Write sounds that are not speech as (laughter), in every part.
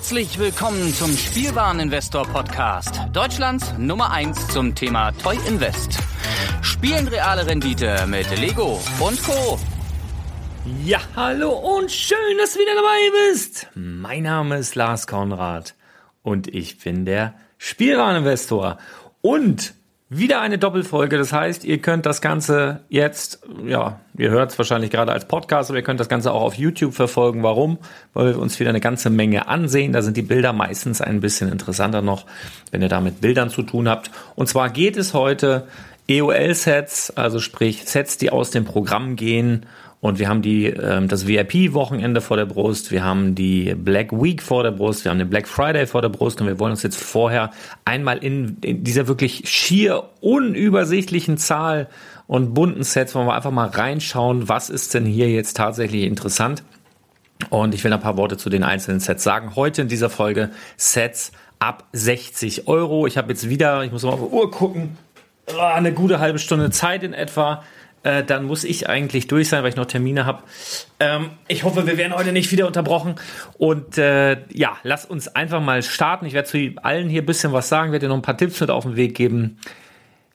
Herzlich willkommen zum Spielwareninvestor Podcast, Deutschlands Nummer 1 zum Thema Toy Invest. Spielen reale Rendite mit Lego und Co. Ja, hallo und schön, dass du wieder dabei bist. Mein Name ist Lars Konrad und ich bin der Spielwareninvestor. Und wieder eine Doppelfolge, das heißt, ihr könnt das Ganze jetzt, ja, ihr hört es wahrscheinlich gerade als Podcast, aber ihr könnt das Ganze auch auf YouTube verfolgen. Warum? Weil wir uns wieder eine ganze Menge ansehen. Da sind die Bilder meistens ein bisschen interessanter noch, wenn ihr da mit Bildern zu tun habt. Und zwar geht es heute EOL-Sets, also sprich Sets, die aus dem Programm gehen und wir haben die, ähm, das VIP-Wochenende vor der Brust, wir haben die Black Week vor der Brust, wir haben den Black Friday vor der Brust und wir wollen uns jetzt vorher einmal in, in dieser wirklich schier unübersichtlichen Zahl und bunten Sets, wollen wir einfach mal reinschauen, was ist denn hier jetzt tatsächlich interessant. Und ich will ein paar Worte zu den einzelnen Sets sagen. Heute in dieser Folge Sets ab 60 Euro. Ich habe jetzt wieder, ich muss mal auf die Uhr gucken, ah, eine gute halbe Stunde Zeit in etwa äh, dann muss ich eigentlich durch sein, weil ich noch Termine habe. Ähm, ich hoffe, wir werden heute nicht wieder unterbrochen. Und äh, ja, lass uns einfach mal starten. Ich werde zu allen hier ein bisschen was sagen, werde dir noch ein paar Tipps mit auf den Weg geben.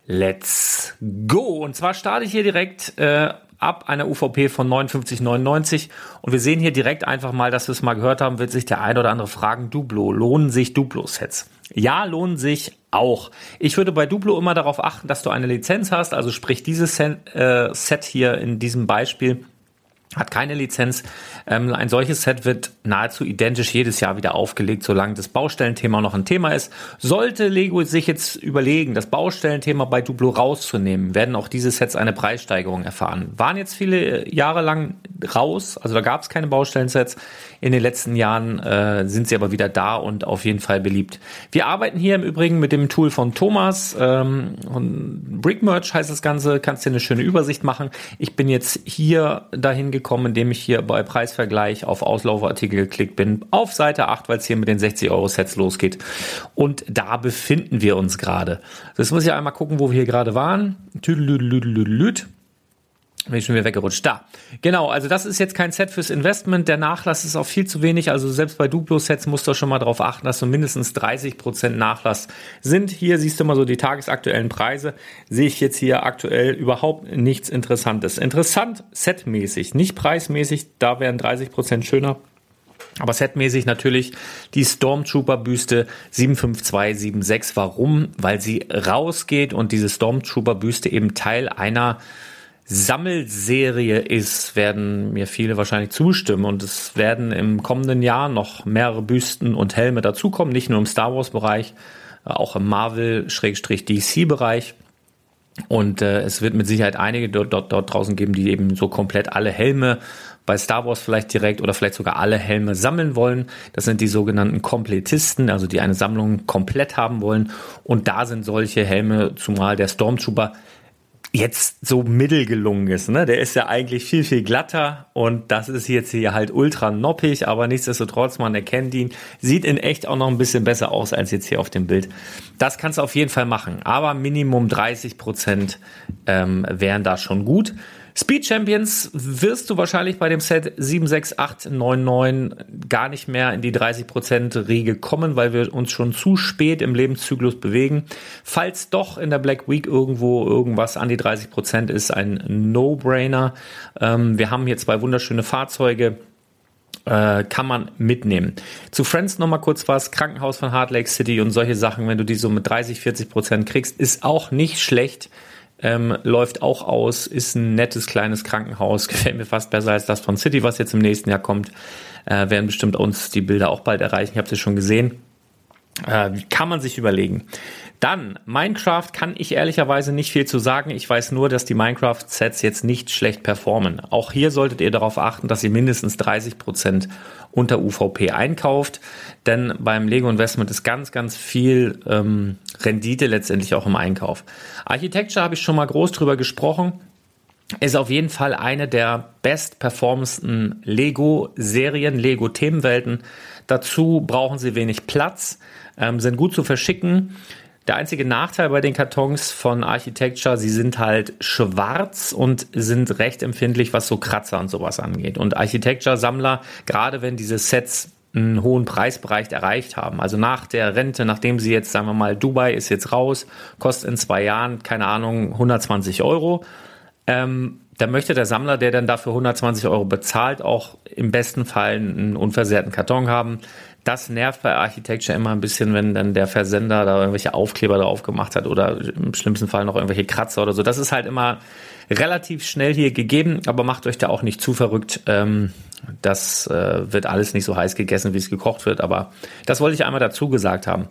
Let's go! Und zwar starte ich hier direkt äh, ab einer UVP von 59,99 und wir sehen hier direkt einfach mal, dass wir es mal gehört haben, wird sich der ein oder andere fragen, Duplo, lohnen sich Duplo-Sets? Ja, lohnen sich auch. Ich würde bei Duplo immer darauf achten, dass du eine Lizenz hast, also sprich dieses äh, Set hier in diesem Beispiel hat keine Lizenz. Ähm, ein solches Set wird nahezu identisch jedes Jahr wieder aufgelegt, solange das Baustellenthema noch ein Thema ist. Sollte Lego sich jetzt überlegen, das Baustellenthema bei Duplo rauszunehmen, werden auch diese Sets eine Preissteigerung erfahren. Waren jetzt viele Jahre lang raus, also da gab es keine Baustellensets. In den letzten Jahren äh, sind sie aber wieder da und auf jeden Fall beliebt. Wir arbeiten hier im Übrigen mit dem Tool von Thomas. Ähm, Brickmerch heißt das Ganze, kannst dir eine schöne Übersicht machen. Ich bin jetzt hier dahin gekommen, indem ich hier bei Preisvergleich auf Auslauferartikel geklickt bin, auf Seite 8, weil es hier mit den 60 Euro Sets losgeht. Und da befinden wir uns gerade. Das muss ich einmal gucken, wo wir hier gerade waren. Tüdelüdelüdelüdelüd. Bin ich schon wieder weggerutscht. Da. Genau, also das ist jetzt kein Set fürs Investment. Der Nachlass ist auch viel zu wenig. Also selbst bei Duplo-Sets musst du schon mal darauf achten, dass so mindestens 30 Prozent Nachlass sind. Hier siehst du mal so die tagesaktuellen Preise. Sehe ich jetzt hier aktuell überhaupt nichts Interessantes. Interessant setmäßig, nicht preismäßig. Da wären 30 Prozent schöner. Aber setmäßig natürlich die Stormtrooper-Büste 75276. Warum? Weil sie rausgeht und diese Stormtrooper-Büste eben Teil einer Sammelserie ist, werden mir viele wahrscheinlich zustimmen. Und es werden im kommenden Jahr noch mehrere Büsten und Helme dazukommen, nicht nur im Star Wars-Bereich, äh, auch im Marvel-DC-Bereich. Und äh, es wird mit Sicherheit einige dort, dort, dort draußen geben, die eben so komplett alle Helme bei Star Wars vielleicht direkt oder vielleicht sogar alle Helme sammeln wollen. Das sind die sogenannten Komplettisten, also die eine Sammlung komplett haben wollen. Und da sind solche Helme, zumal der Stormtrooper jetzt so mittel gelungen ist. Ne? Der ist ja eigentlich viel, viel glatter und das ist jetzt hier halt ultra noppig, aber nichtsdestotrotz, man erkennt ihn. Sieht in echt auch noch ein bisschen besser aus als jetzt hier auf dem Bild. Das kannst du auf jeden Fall machen, aber Minimum 30 Prozent ähm, wären da schon gut. Speed Champions wirst du wahrscheinlich bei dem Set 76899 gar nicht mehr in die 30% Riege kommen, weil wir uns schon zu spät im Lebenszyklus bewegen. Falls doch in der Black Week irgendwo irgendwas an die 30% ist, ein No-Brainer. Ähm, wir haben hier zwei wunderschöne Fahrzeuge äh, kann man mitnehmen. Zu Friends nochmal kurz was, Krankenhaus von Heart Lake City und solche Sachen, wenn du die so mit 30, 40 Prozent kriegst, ist auch nicht schlecht ähm, läuft auch aus, ist ein nettes kleines Krankenhaus, (laughs) gefällt mir fast besser als das von City, was jetzt im nächsten Jahr kommt. Äh, werden bestimmt uns die Bilder auch bald erreichen. Ich habe sie schon gesehen. Äh, kann man sich überlegen. Dann, Minecraft kann ich ehrlicherweise nicht viel zu sagen. Ich weiß nur, dass die Minecraft-Sets jetzt nicht schlecht performen. Auch hier solltet ihr darauf achten, dass ihr mindestens 30 Prozent unter UVP einkauft. Denn beim Lego Investment ist ganz, ganz viel ähm, Rendite letztendlich auch im Einkauf. Architecture habe ich schon mal groß drüber gesprochen. Ist auf jeden Fall eine der best performendsten Lego-Serien, Lego-Themenwelten. Dazu brauchen sie wenig Platz, ähm, sind gut zu verschicken. Der einzige Nachteil bei den Kartons von Architecture, sie sind halt schwarz und sind recht empfindlich, was so Kratzer und sowas angeht. Und Architecture-Sammler, gerade wenn diese Sets einen hohen Preisbereich erreicht haben. Also nach der Rente, nachdem sie jetzt, sagen wir mal, Dubai ist jetzt raus, kostet in zwei Jahren, keine Ahnung, 120 Euro. Ähm, da möchte der Sammler, der dann dafür 120 Euro bezahlt, auch im besten Fall einen unversehrten Karton haben. Das nervt bei Architecture immer ein bisschen, wenn dann der Versender da irgendwelche Aufkleber drauf gemacht hat oder im schlimmsten Fall noch irgendwelche Kratzer oder so. Das ist halt immer relativ schnell hier gegeben, aber macht euch da auch nicht zu verrückt. Ähm, das äh, wird alles nicht so heiß gegessen, wie es gekocht wird, aber das wollte ich einmal dazu gesagt haben.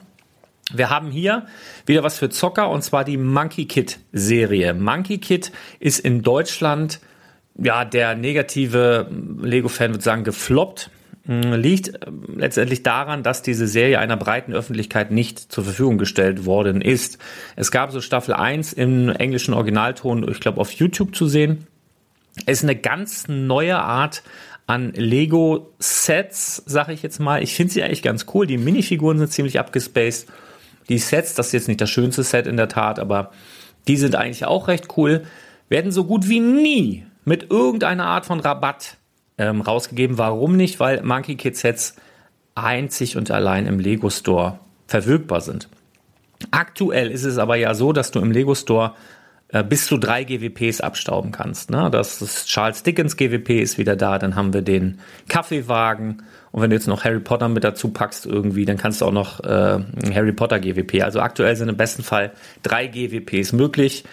Wir haben hier wieder was für Zocker und zwar die Monkey Kid Serie. Monkey Kid ist in Deutschland, ja, der negative Lego-Fan würde sagen, gefloppt. Hm, liegt äh, letztendlich daran, dass diese Serie einer breiten Öffentlichkeit nicht zur Verfügung gestellt worden ist. Es gab so Staffel 1 im englischen Originalton, ich glaube, auf YouTube zu sehen. Es ist eine ganz neue Art an Lego-Sets, sage ich jetzt mal. Ich finde sie eigentlich ganz cool. Die Minifiguren sind ziemlich abgespaced. Die Sets, das ist jetzt nicht das schönste Set in der Tat, aber die sind eigentlich auch recht cool. Werden so gut wie nie mit irgendeiner Art von Rabatt ähm, rausgegeben. Warum nicht? Weil Monkey Kid Sets einzig und allein im Lego Store verfügbar sind. Aktuell ist es aber ja so, dass du im Lego Store äh, bis zu drei GWPs abstauben kannst. Ne? Das ist Charles Dickens GWP ist wieder da, dann haben wir den Kaffeewagen und wenn du jetzt noch Harry Potter mit dazu packst irgendwie, dann kannst du auch noch äh, Harry Potter GWP. Also aktuell sind im besten Fall drei GWPs möglich.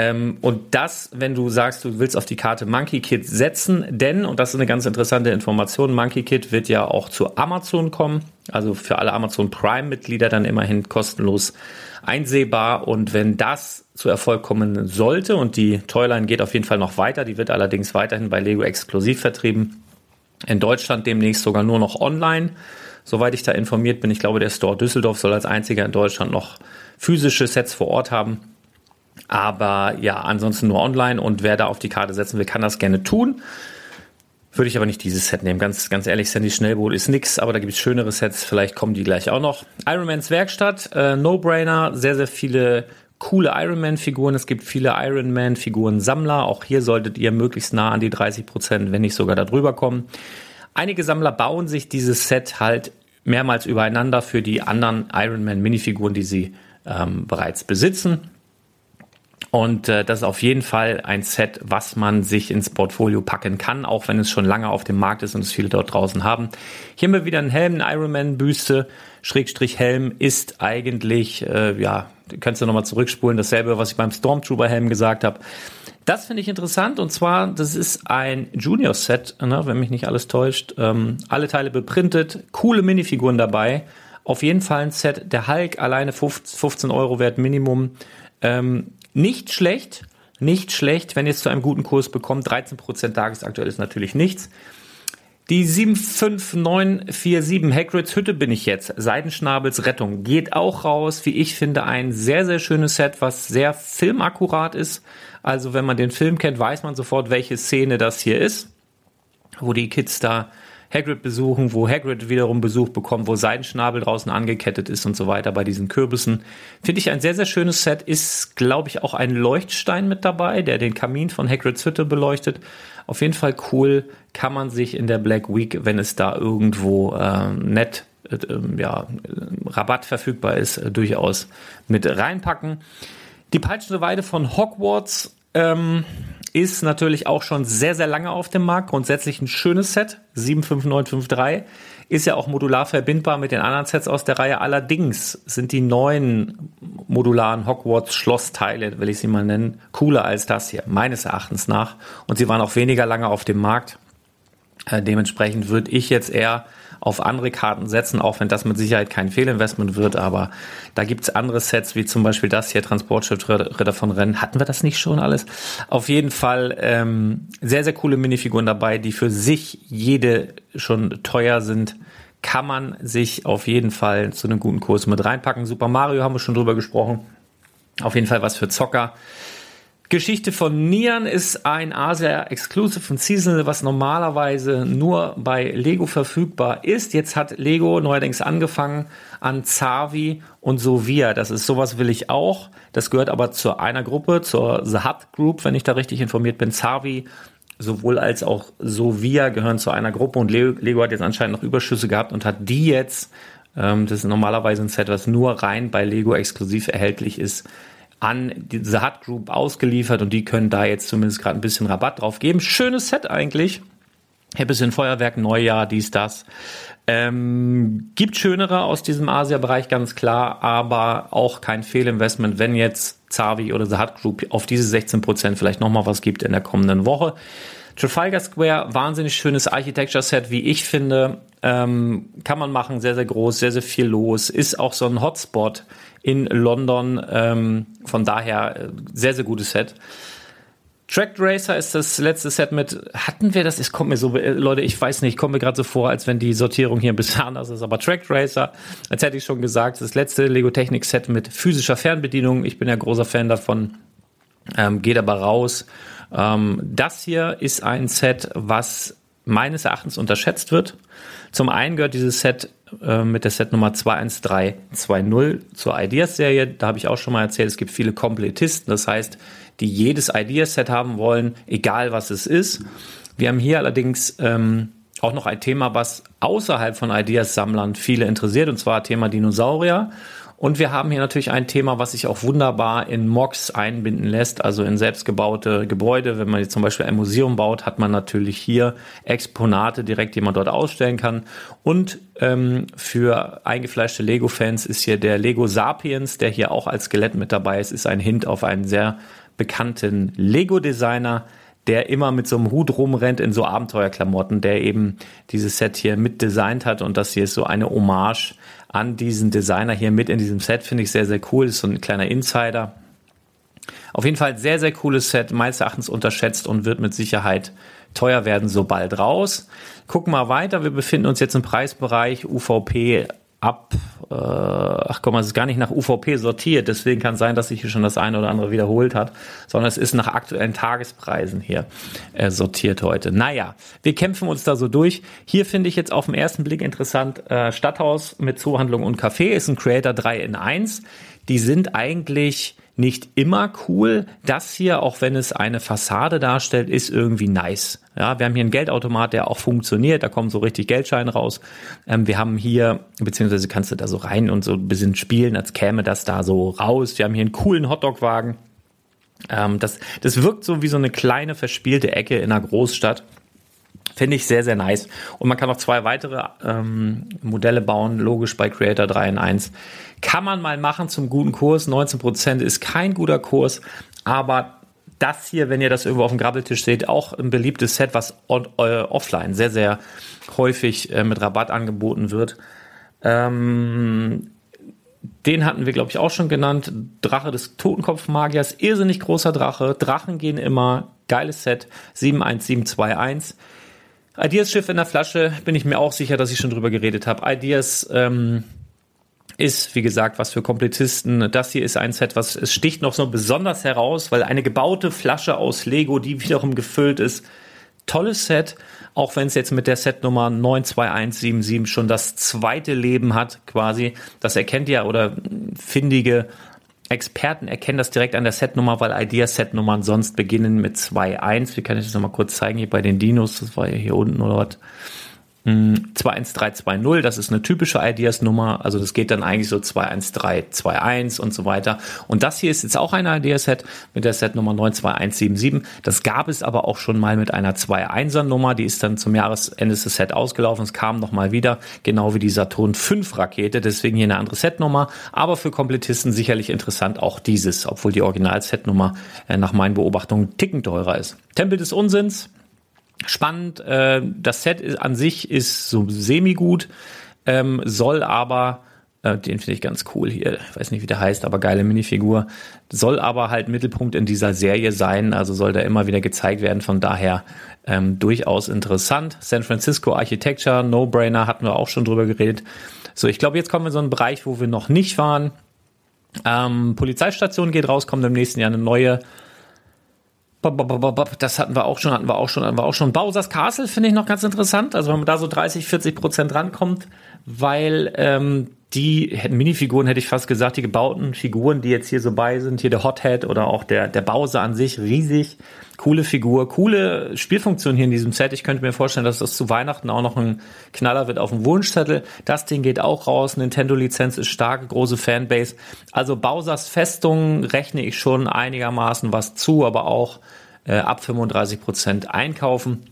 Ähm, und das, wenn du sagst, du willst auf die Karte Monkey Kid setzen, denn, und das ist eine ganz interessante Information, Monkey Kid wird ja auch zu Amazon kommen, also für alle Amazon Prime-Mitglieder dann immerhin kostenlos einsehbar. Und wenn das zu Erfolg kommen sollte, und die Toyline geht auf jeden Fall noch weiter, die wird allerdings weiterhin bei Lego exklusiv vertrieben, in Deutschland demnächst sogar nur noch online. Soweit ich da informiert bin, ich glaube, der Store Düsseldorf soll als einziger in Deutschland noch physische Sets vor Ort haben. Aber ja, ansonsten nur online und wer da auf die Karte setzen will, kann das gerne tun. Würde ich aber nicht dieses Set nehmen. Ganz, ganz ehrlich, Sandy Schnellboot ist nix, aber da gibt es schönere Sets. Vielleicht kommen die gleich auch noch. Ironmans Werkstatt, äh, No-Brainer. Sehr, sehr viele coole Ironman-Figuren. Es gibt viele Ironman-Figuren-Sammler. Auch hier solltet ihr möglichst nah an die 30 Prozent, wenn nicht sogar darüber kommen. Einige Sammler bauen sich dieses Set halt mehrmals übereinander für die anderen Ironman-Minifiguren, die sie ähm, bereits besitzen. Und äh, das ist auf jeden Fall ein Set, was man sich ins Portfolio packen kann, auch wenn es schon lange auf dem Markt ist und es viele dort draußen haben. Hier haben wir wieder einen Helm, eine Ironman-Büste, Schrägstrich Helm ist eigentlich, äh, ja, kannst du nochmal zurückspulen, dasselbe, was ich beim Stormtrooper-Helm gesagt habe. Das finde ich interessant und zwar, das ist ein Junior-Set, ne, wenn mich nicht alles täuscht. Ähm, alle Teile beprintet, coole Minifiguren dabei. Auf jeden Fall ein Set. Der Hulk alleine 15 Euro wert Minimum. Ähm, nicht schlecht, nicht schlecht, wenn ihr es zu einem guten Kurs bekommt. 13% tagesaktuell ist natürlich nichts. Die 75947 Hagrids Hütte bin ich jetzt. Seidenschnabels Rettung geht auch raus. Wie ich finde, ein sehr, sehr schönes Set, was sehr filmakkurat ist. Also wenn man den Film kennt, weiß man sofort, welche Szene das hier ist. Wo die Kids da Hagrid besuchen, wo Hagrid wiederum Besuch bekommt, wo sein Schnabel draußen angekettet ist und so weiter bei diesen Kürbissen. Finde ich ein sehr, sehr schönes Set. Ist, glaube ich, auch ein Leuchtstein mit dabei, der den Kamin von Hagrids Hütte beleuchtet. Auf jeden Fall cool. Kann man sich in der Black Week, wenn es da irgendwo äh, nett äh, ja, Rabatt verfügbar ist, äh, durchaus mit reinpacken. Die peitschende Weide von Hogwarts ähm, ist natürlich auch schon sehr, sehr lange auf dem Markt. Grundsätzlich ein schönes Set. 75953 ist ja auch modular verbindbar mit den anderen Sets aus der Reihe. Allerdings sind die neuen modularen Hogwarts Schlossteile, will ich sie mal nennen, cooler als das hier, meines Erachtens nach. Und sie waren auch weniger lange auf dem Markt. Äh, dementsprechend würde ich jetzt eher auf andere Karten setzen, auch wenn das mit Sicherheit kein Fehlinvestment wird, aber da gibt's andere Sets, wie zum Beispiel das hier, Transportschiff Ritter von Rennen. Hatten wir das nicht schon alles? Auf jeden Fall ähm, sehr, sehr coole Minifiguren dabei, die für sich jede schon teuer sind. Kann man sich auf jeden Fall zu einem guten Kurs mit reinpacken. Super Mario haben wir schon drüber gesprochen. Auf jeden Fall was für Zocker. Geschichte von Nian ist ein Asia Exclusive und Seasonal, was normalerweise nur bei Lego verfügbar ist. Jetzt hat Lego neuerdings angefangen an Zavi und Sovia. Das ist sowas will ich auch. Das gehört aber zu einer Gruppe, zur The Hut Group, wenn ich da richtig informiert bin. Zavi sowohl als auch Sovia gehören zu einer Gruppe und Lego hat jetzt anscheinend noch Überschüsse gehabt und hat die jetzt, ähm, das ist normalerweise ein Set, was nur rein bei Lego exklusiv erhältlich ist, an die Hut Group ausgeliefert und die können da jetzt zumindest gerade ein bisschen Rabatt drauf geben. Schönes Set eigentlich. Hier bisschen Feuerwerk, Neujahr, dies, das. Ähm, gibt schönere aus diesem Asia-Bereich, ganz klar, aber auch kein Fehlinvestment, wenn jetzt Zavi oder The Hut Group auf diese 16% vielleicht nochmal was gibt in der kommenden Woche. Trafalgar Square, wahnsinnig schönes Architecture-Set, wie ich finde. Ähm, kann man machen, sehr, sehr groß, sehr, sehr viel los. Ist auch so ein Hotspot in London. Ähm, von daher äh, sehr, sehr gutes Set. Track Racer ist das letzte Set mit. Hatten wir das? Es kommt mir so, äh, Leute, ich weiß nicht, ich komme mir gerade so vor, als wenn die Sortierung hier ein bisschen (laughs) anders ist. Aber Track Racer, als hätte ich schon gesagt, das letzte Lego Technik Set mit physischer Fernbedienung. Ich bin ja großer Fan davon. Ähm, geht aber raus. Ähm, das hier ist ein Set, was meines Erachtens unterschätzt wird. Zum einen gehört dieses Set äh, mit der Setnummer 21320 zur Ideas-Serie. Da habe ich auch schon mal erzählt, es gibt viele Komplettisten. Das heißt, die jedes Ideaset haben wollen, egal was es ist. Wir haben hier allerdings ähm, auch noch ein Thema, was außerhalb von Ideas-Sammlern viele interessiert, und zwar Thema Dinosaurier. Und wir haben hier natürlich ein Thema, was sich auch wunderbar in Mocks einbinden lässt, also in selbstgebaute Gebäude. Wenn man jetzt zum Beispiel ein Museum baut, hat man natürlich hier Exponate direkt, die man dort ausstellen kann. Und ähm, für eingefleischte Lego-Fans ist hier der Lego Sapiens, der hier auch als Skelett mit dabei ist, ist ein Hint auf einen sehr bekannten Lego-Designer, der immer mit so einem Hut rumrennt in so Abenteuerklamotten, der eben dieses Set hier mit designt hat und das hier ist so eine Hommage an diesen Designer hier mit in diesem Set, finde ich sehr, sehr cool. Ist so ein kleiner Insider. Auf jeden Fall sehr, sehr cooles Set, meines Erachtens unterschätzt und wird mit Sicherheit teuer werden, so bald raus. Gucken wir weiter. Wir befinden uns jetzt im Preisbereich UVP ab, äh, ach komm, es ist gar nicht nach UVP sortiert, deswegen kann sein, dass sich hier schon das eine oder andere wiederholt hat, sondern es ist nach aktuellen Tagespreisen hier äh, sortiert heute. Naja, wir kämpfen uns da so durch. Hier finde ich jetzt auf den ersten Blick interessant, äh, Stadthaus mit Zuhandlung und Café ist ein Creator 3 in 1. Die sind eigentlich nicht immer cool. Das hier, auch wenn es eine Fassade darstellt, ist irgendwie nice. Ja, wir haben hier einen Geldautomat, der auch funktioniert. Da kommen so richtig Geldscheine raus. Ähm, wir haben hier, beziehungsweise kannst du da so rein und so ein bisschen spielen, als käme das da so raus. Wir haben hier einen coolen Hotdog-Wagen. Ähm, das, das wirkt so wie so eine kleine verspielte Ecke in einer Großstadt. Finde ich sehr, sehr nice. Und man kann noch zwei weitere ähm, Modelle bauen, logisch bei Creator 3 in 1. Kann man mal machen zum guten Kurs. 19% ist kein guter Kurs, aber das hier, wenn ihr das irgendwo auf dem Grabbeltisch seht, auch ein beliebtes Set, was on, äh, offline sehr, sehr häufig äh, mit Rabatt angeboten wird. Ähm, den hatten wir, glaube ich, auch schon genannt. Drache des Totenkopfmagiers, irrsinnig großer Drache. Drachen gehen immer. Geiles Set. 71721. Ideas Schiff in der Flasche, bin ich mir auch sicher, dass ich schon drüber geredet habe. Ideas ähm, ist, wie gesagt, was für Komplettisten. Das hier ist ein Set, was es sticht noch so besonders heraus, weil eine gebaute Flasche aus Lego, die wiederum gefüllt ist. Tolles Set, auch wenn es jetzt mit der Setnummer 92177 schon das zweite Leben hat, quasi. Das erkennt ihr oder findige Experten erkennen das direkt an der Setnummer, weil Idea-Setnummern sonst beginnen mit 2.1. Wie kann ich das nochmal kurz zeigen? Hier bei den Dinos, das war ja hier unten oder was. 21320, das ist eine typische Ideas-Nummer, also das geht dann eigentlich so 21321 und so weiter. Und das hier ist jetzt auch ein Ideas-Set mit der Set-Nummer 92177. Das gab es aber auch schon mal mit einer 2.1er-Nummer, die ist dann zum Jahresende des Set ausgelaufen. Es kam nochmal wieder, genau wie die Saturn 5 Rakete, deswegen hier eine andere Set-Nummer, aber für Komplettisten sicherlich interessant auch dieses, obwohl die Original-Set-Nummer äh, nach meinen Beobachtungen ticken teurer ist. Tempel des Unsinns, spannend. Äh, das Set an sich ist so semi-gut, ähm, soll aber, äh, den finde ich ganz cool hier, ich weiß nicht, wie der heißt, aber geile Minifigur, soll aber halt Mittelpunkt in dieser Serie sein, also soll da immer wieder gezeigt werden, von daher ähm, durchaus interessant. San Francisco Architecture, No-Brainer, hatten wir auch schon drüber geredet. So, ich glaube, jetzt kommen wir in so einen Bereich, wo wir noch nicht waren. Ähm, Polizeistation geht raus, kommt im nächsten Jahr eine neue das hatten wir auch schon, hatten wir auch schon, hatten wir auch schon. Bowser's Castle finde ich noch ganz interessant. Also wenn man da so 30, 40 Prozent rankommt, weil ähm, die Minifiguren hätte ich fast gesagt, die gebauten Figuren, die jetzt hier so bei sind, hier der Hothead oder auch der, der Bowser an sich, riesig, coole Figur, coole Spielfunktion hier in diesem Set. Ich könnte mir vorstellen, dass das zu Weihnachten auch noch ein Knaller wird auf dem Wunschzettel. Das Ding geht auch raus, Nintendo-Lizenz ist stark, große Fanbase. Also Bowsers Festung rechne ich schon einigermaßen was zu, aber auch äh, ab 35 Prozent einkaufen.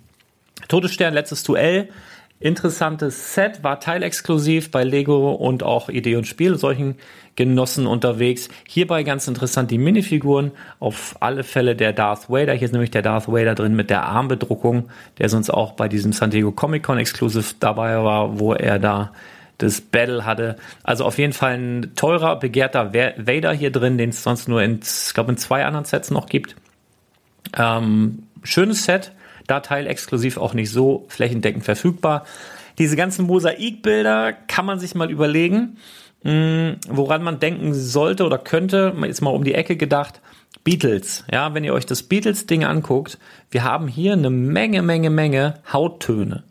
Todesstern, letztes Duell interessantes Set, war teilexklusiv bei Lego und auch Idee und Spiel, solchen Genossen unterwegs. Hierbei ganz interessant die Minifiguren, auf alle Fälle der Darth Vader. Hier ist nämlich der Darth Vader drin mit der Armbedruckung, der sonst auch bei diesem San Diego Comic Con Exclusive dabei war, wo er da das Battle hatte. Also auf jeden Fall ein teurer, begehrter Vader hier drin, den es sonst nur in, glaube, in zwei anderen Sets noch gibt. Ähm, schönes Set, da teilexklusiv auch nicht so flächendeckend verfügbar. Diese ganzen Mosaikbilder kann man sich mal überlegen, mh, hm, woran man denken sollte oder könnte. Jetzt mal um die Ecke gedacht. Beatles, ja, wenn ihr euch das Beatles-Ding anguckt, wir haben hier eine Menge, Menge, Menge Hauttöne.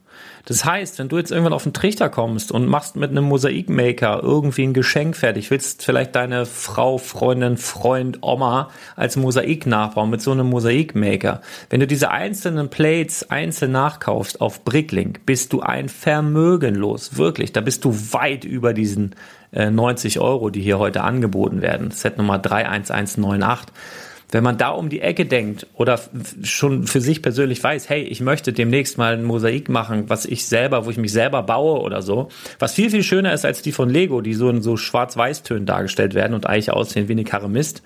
Das heißt, wenn du jetzt irgendwann auf den Trichter kommst und machst mit einem Mosaikmaker irgendwie ein Geschenk fertig, willst vielleicht deine Frau, Freundin, Freund, Oma als Mosaik nachbauen mit so einem Mosaikmaker. Wenn du diese einzelnen Plates einzeln nachkaufst auf Bricklink, bist du ein Vermögen los. Wirklich, da bist du weit über diesen äh, 90 Euro, die hier heute angeboten werden. Set Nummer 31198. Wenn man da um die Ecke denkt oder schon für sich persönlich weiß, hey, ich möchte demnächst mal ein Mosaik machen, was ich selber, wo ich mich selber baue oder so, was viel, viel schöner ist als die von Lego, die so in so Schwarz-Weiß-Tönen dargestellt werden und eigentlich aussehen wie eine Karre Mist,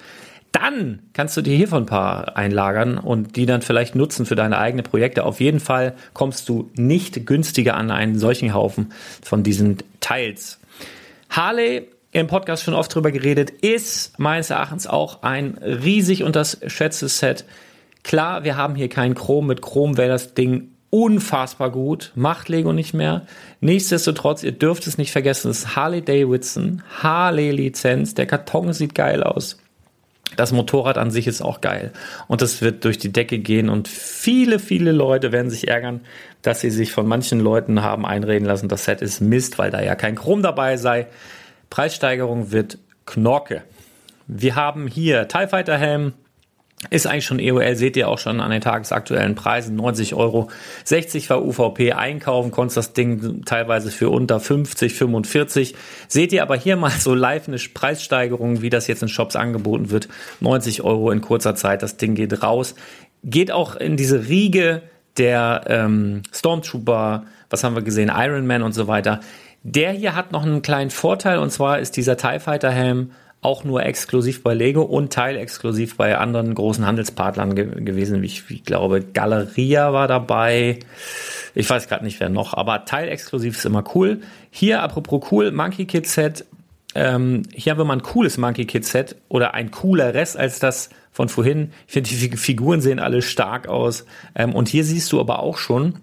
dann kannst du dir hiervon ein paar einlagern und die dann vielleicht nutzen für deine eigenen Projekte. Auf jeden Fall kommst du nicht günstiger an einen solchen Haufen von diesen Teils. Harley im Podcast schon oft drüber geredet, ist meines Erachtens auch ein riesig unterschätztes Set. Klar, wir haben hier kein Chrom. Mit Chrom wäre das Ding unfassbar gut. Macht Lego nicht mehr. Nichtsdestotrotz, ihr dürft es nicht vergessen, es ist Harley Davidson, Harley Lizenz. Der Karton sieht geil aus. Das Motorrad an sich ist auch geil. Und das wird durch die Decke gehen und viele, viele Leute werden sich ärgern, dass sie sich von manchen Leuten haben einreden lassen, das Set ist Mist, weil da ja kein Chrom dabei sei. Preissteigerung wird Knorke. Wir haben hier TIE Fighter Helm, ist eigentlich schon EOL, seht ihr auch schon an den tagesaktuellen Preisen, 90 Euro. 60 war UVP einkaufen, konntest das Ding teilweise für unter 50, 45. Seht ihr aber hier mal so live eine Preissteigerung, wie das jetzt in Shops angeboten wird. 90 Euro in kurzer Zeit, das Ding geht raus. Geht auch in diese Riege der ähm, Stormtrooper, was haben wir gesehen, Iron Man und so weiter. Der hier hat noch einen kleinen Vorteil und zwar ist dieser TIE Fighter Helm auch nur exklusiv bei Lego und teilexklusiv bei anderen großen Handelspartnern ge gewesen, ich, ich glaube, Galeria war dabei. Ich weiß gerade nicht, wer noch, aber teilexklusiv ist immer cool. Hier, apropos cool, Monkey Kid Set. Ähm, hier haben wir mal ein cooles Monkey Kid Set oder ein cooler Rest als das von vorhin. Ich finde, die Figuren sehen alle stark aus. Ähm, und hier siehst du aber auch schon,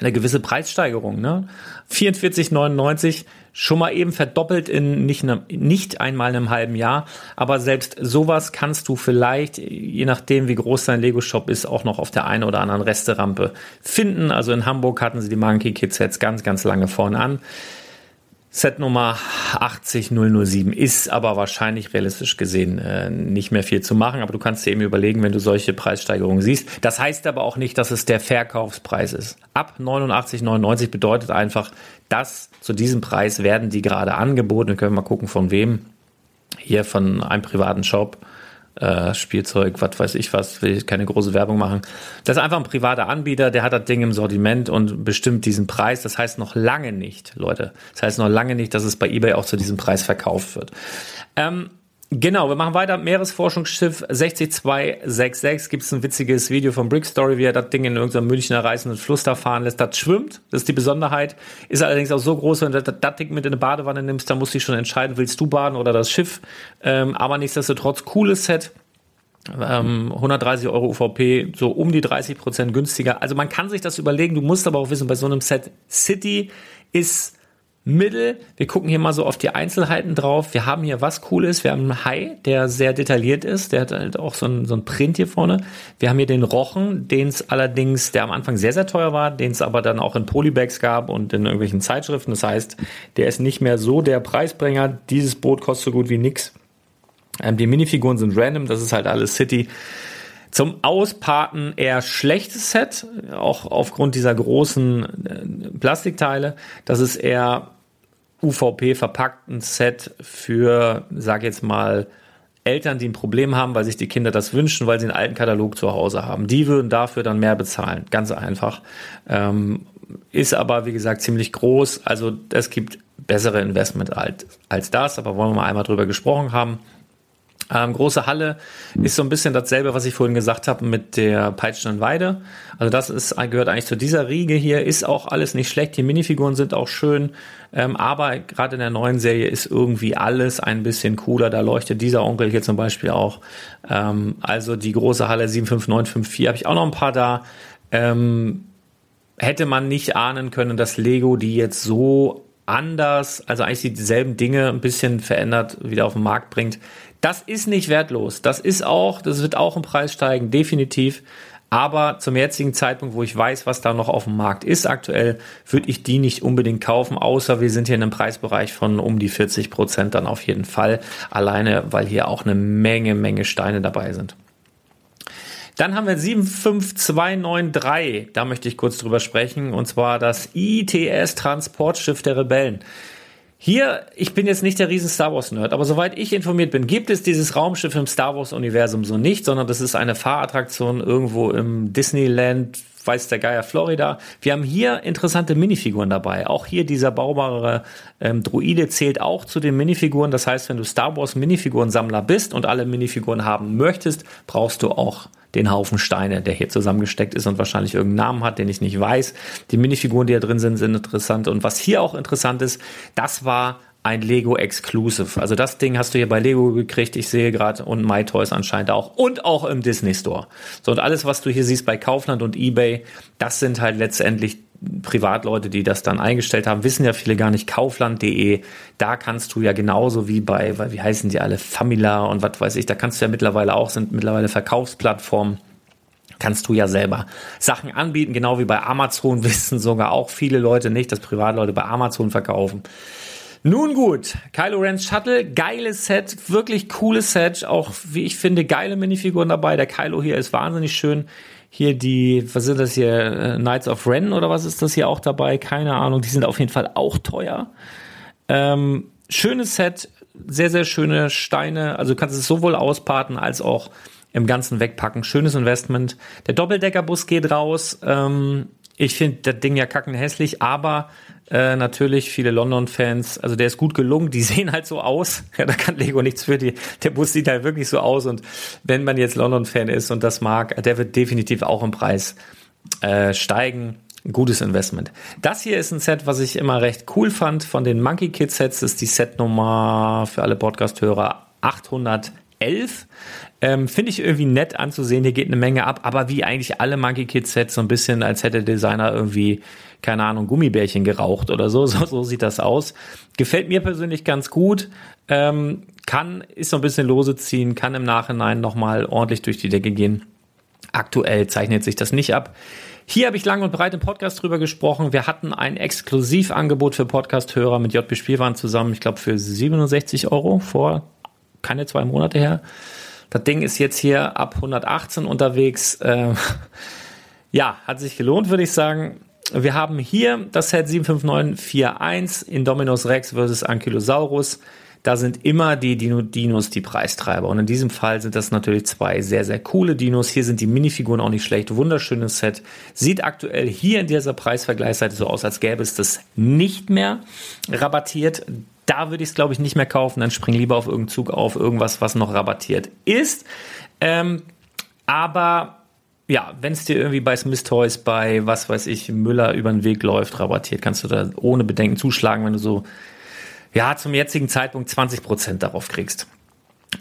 eine gewisse Preissteigerung. Ne? 44,99 schon mal eben verdoppelt in nicht, ne, nicht einmal einem halben Jahr. Aber selbst sowas kannst du vielleicht, je nachdem wie groß dein Lego-Shop ist, auch noch auf der einen oder anderen Resterampe finden. Also in Hamburg hatten sie die Monkey Kid Sets ganz, ganz lange vorne an. Set Nummer 80007 ist aber wahrscheinlich realistisch gesehen äh, nicht mehr viel zu machen, aber du kannst dir eben überlegen, wenn du solche Preissteigerungen siehst. Das heißt aber auch nicht, dass es der Verkaufspreis ist. Ab 89,99 bedeutet einfach, dass zu diesem Preis werden die gerade angeboten. Wir können mal gucken, von wem. Hier von einem privaten Shop äh, Spielzeug, was weiß ich was, will ich keine große Werbung machen. Das ist einfach ein privater Anbieter, der hat das Ding im Sortiment und bestimmt diesen Preis. Das heißt noch lange nicht, Leute. Das heißt noch lange nicht, dass es bei eBay auch zu diesem Preis verkauft wird. Ähm, Genau, wir machen weiter. Meeresforschungsschiff 60266. Gibt es ein witziges Video von Brick Story, wie er das Ding in irgendeinem Münchner reißenden Fluss da fahren lässt. Das schwimmt, das ist die Besonderheit. Ist allerdings auch so groß, wenn du das, Ding mit in eine Badewanne nimmst, dann musst du dich schon entscheiden, willst du baden oder das Schiff. Ähm, aber nichtsdestotrotz, cooles Set. Ähm, 130 Euro UVP, so um die 30 Prozent günstiger. Also man kann sich das überlegen. Du musst aber auch wissen, bei so einem Set City ist Mittel. Wir gucken hier mal so auf die Einzelheiten drauf. Wir haben hier was Cooles. Wir haben einen Hai, der sehr detailliert ist. Der hat halt auch so ein, so ein Print hier vorne. Wir haben hier den Rochen, den es allerdings, der am Anfang sehr, sehr teuer war, den es aber dann auch in Polybags gab und in irgendwelchen Zeitschriften. Das heißt, der ist nicht mehr so der Preisbringer. Dieses Boot kostet so gut wie nix. Ähm, die Minifiguren sind random. Das ist halt alles City. Zum Ausparten eher schlechtes Set, auch aufgrund dieser großen äh, Plastikteile. Das ist eher UVP verpackten Set für, sag jetzt mal, Eltern, die ein Problem haben, weil sich die Kinder das wünschen, weil sie einen alten Katalog zu Hause haben. Die würden dafür dann mehr bezahlen. Ganz einfach. Ähm, ist aber, wie gesagt, ziemlich groß. Also es gibt bessere Investment als, als das, aber wollen wir mal einmal drüber gesprochen haben. Ähm, große Halle ist so ein bisschen dasselbe, was ich vorhin gesagt habe mit der Peitschenden Weide. Also das ist, gehört eigentlich zu dieser Riege hier, ist auch alles nicht schlecht. Die Minifiguren sind auch schön, ähm, aber gerade in der neuen Serie ist irgendwie alles ein bisschen cooler. Da leuchtet dieser Onkel hier zum Beispiel auch. Ähm, also die große Halle 75954 habe ich auch noch ein paar da. Ähm, hätte man nicht ahnen können, dass Lego die jetzt so anders, also eigentlich dieselben Dinge ein bisschen verändert wieder auf den Markt bringt. Das ist nicht wertlos. Das ist auch, das wird auch im Preis steigen, definitiv. Aber zum jetzigen Zeitpunkt, wo ich weiß, was da noch auf dem Markt ist aktuell, würde ich die nicht unbedingt kaufen, außer wir sind hier in einem Preisbereich von um die 40 Prozent dann auf jeden Fall. Alleine, weil hier auch eine Menge, Menge Steine dabei sind. Dann haben wir 75293, da möchte ich kurz drüber sprechen, und zwar das ITS Transportschiff der Rebellen. Hier, ich bin jetzt nicht der riesen Star Wars Nerd, aber soweit ich informiert bin, gibt es dieses Raumschiff im Star Wars Universum so nicht, sondern das ist eine Fahrattraktion irgendwo im Disneyland, weiß der Geier Florida. Wir haben hier interessante Minifiguren dabei. Auch hier dieser baubare ähm, Druide zählt auch zu den Minifiguren. Das heißt, wenn du Star Wars Minifiguren-Sammler bist und alle Minifiguren haben möchtest, brauchst du auch den Haufen Steine, der hier zusammengesteckt ist und wahrscheinlich irgendeinen Namen hat, den ich nicht weiß. Die Minifiguren, die da drin sind, sind interessant. Und was hier auch interessant ist, das war ein Lego Exclusive. Also das Ding hast du hier bei Lego gekriegt. Ich sehe gerade und MyToys anscheinend auch und auch im Disney Store. So und alles, was du hier siehst bei Kaufland und eBay, das sind halt letztendlich Privatleute, die das dann eingestellt haben, wissen ja viele gar nicht, kaufland.de, da kannst du ja genauso wie bei, wie heißen die alle, Famila und was weiß ich, da kannst du ja mittlerweile auch, sind mittlerweile Verkaufsplattformen, kannst du ja selber Sachen anbieten, genau wie bei Amazon (laughs) wissen sogar auch viele Leute nicht, dass Privatleute bei Amazon verkaufen. Nun gut, Kylo Ren's Shuttle, geiles Set, wirklich cooles Set, auch wie ich finde, geile Minifiguren dabei. Der Kylo hier ist wahnsinnig schön hier die, was sind das hier, äh, Knights of Ren oder was ist das hier auch dabei? Keine Ahnung, die sind auf jeden Fall auch teuer. Ähm, schönes Set, sehr, sehr schöne Steine, also du kannst es sowohl ausparten als auch im Ganzen wegpacken. Schönes Investment. Der Doppeldeckerbus geht raus. Ähm, ich finde das Ding ja kacken hässlich, aber äh, natürlich viele London-Fans, also der ist gut gelungen, die (laughs) sehen halt so aus. Ja, da kann Lego nichts für die. Der Bus sieht halt wirklich so aus und wenn man jetzt London-Fan ist und das mag, der wird definitiv auch im Preis äh, steigen. gutes Investment. Das hier ist ein Set, was ich immer recht cool fand von den Monkey Kid Sets. Das ist die Setnummer für alle Podcast-Hörer 811. Ähm, Finde ich irgendwie nett anzusehen. Hier geht eine Menge ab, aber wie eigentlich alle Monkey Kid Sets, so ein bisschen, als hätte der Designer irgendwie keine Ahnung, Gummibärchen geraucht oder so. (laughs) So, so sieht das aus. Gefällt mir persönlich ganz gut. Ähm, kann, ist so ein bisschen lose ziehen, kann im Nachhinein nochmal ordentlich durch die Decke gehen. Aktuell zeichnet sich das nicht ab. Hier habe ich lang und breit im Podcast drüber gesprochen. Wir hatten ein Exklusivangebot für Podcast-Hörer mit JB Spielwaren zusammen, ich glaube für 67 Euro vor keine zwei Monate her. Das Ding ist jetzt hier ab 118 unterwegs. Äh, (laughs) ja, hat sich gelohnt, würde ich sagen. Wir haben hier das Set 75941 Indominus Rex versus Ankylosaurus. Da sind immer die Dino Dinos die Preistreiber. Und in diesem Fall sind das natürlich zwei sehr, sehr coole Dinos. Hier sind die Minifiguren auch nicht schlecht. Wunderschönes Set. Sieht aktuell hier in dieser Preisvergleichsseite so aus, als gäbe es das nicht mehr rabattiert. Da würde ich es, glaube ich, nicht mehr kaufen. Dann spring lieber auf irgendeinen Zug auf, irgendwas, was noch rabattiert ist. Ähm, aber ja, wenn es dir irgendwie bei Smith Toys, bei was weiß ich, Müller über den Weg läuft, rabattiert, kannst du da ohne Bedenken zuschlagen, wenn du so, ja, zum jetzigen Zeitpunkt 20% darauf kriegst.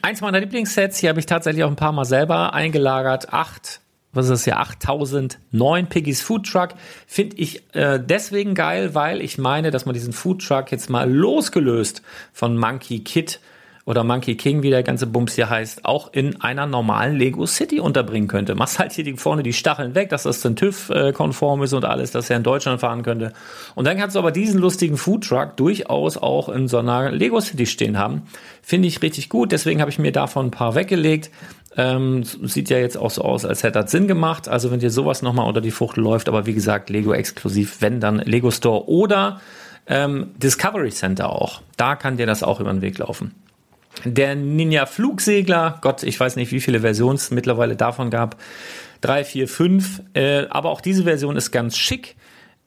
Eins meiner Lieblingssets, hier habe ich tatsächlich auch ein paar Mal selber eingelagert. Acht was ist das ja, 8009 Piggy's Food Truck, finde ich äh, deswegen geil, weil ich meine, dass man diesen Food Truck jetzt mal losgelöst von Monkey Kid oder Monkey King, wie der ganze Bums hier heißt, auch in einer normalen Lego City unterbringen könnte. Machst halt hier die, vorne die Stacheln weg, dass das dann TÜV-konform ist und alles, dass er in Deutschland fahren könnte. Und dann kannst du aber diesen lustigen Food Truck durchaus auch in so einer Lego City stehen haben. Finde ich richtig gut, deswegen habe ich mir davon ein paar weggelegt. Ähm, sieht ja jetzt auch so aus, als hätte das Sinn gemacht. Also wenn dir sowas nochmal unter die Frucht läuft, aber wie gesagt, Lego exklusiv, wenn dann Lego Store oder ähm, Discovery Center auch. Da kann dir das auch über den Weg laufen. Der Ninja Flugsegler, Gott, ich weiß nicht, wie viele Versionen es mittlerweile davon gab. Drei, vier, fünf. Äh, aber auch diese Version ist ganz schick.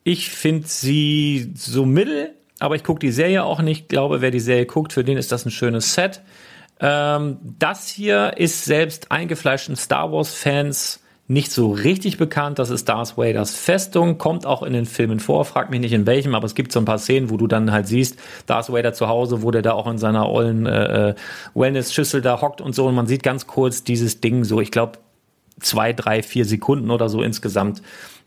Ich finde sie so mittel, aber ich gucke die Serie auch nicht. Ich glaube, wer die Serie guckt, für den ist das ein schönes Set. Ähm, das hier ist selbst eingefleischten Star Wars-Fans nicht so richtig bekannt. Das ist Darth Vaders Festung, kommt auch in den Filmen vor, frag mich nicht in welchem, aber es gibt so ein paar Szenen, wo du dann halt siehst, Darth Vader zu Hause, wo der da auch in seiner ollen äh, äh, Wellness-Schüssel da hockt und so und man sieht ganz kurz dieses Ding so, ich glaube zwei, drei, vier Sekunden oder so insgesamt.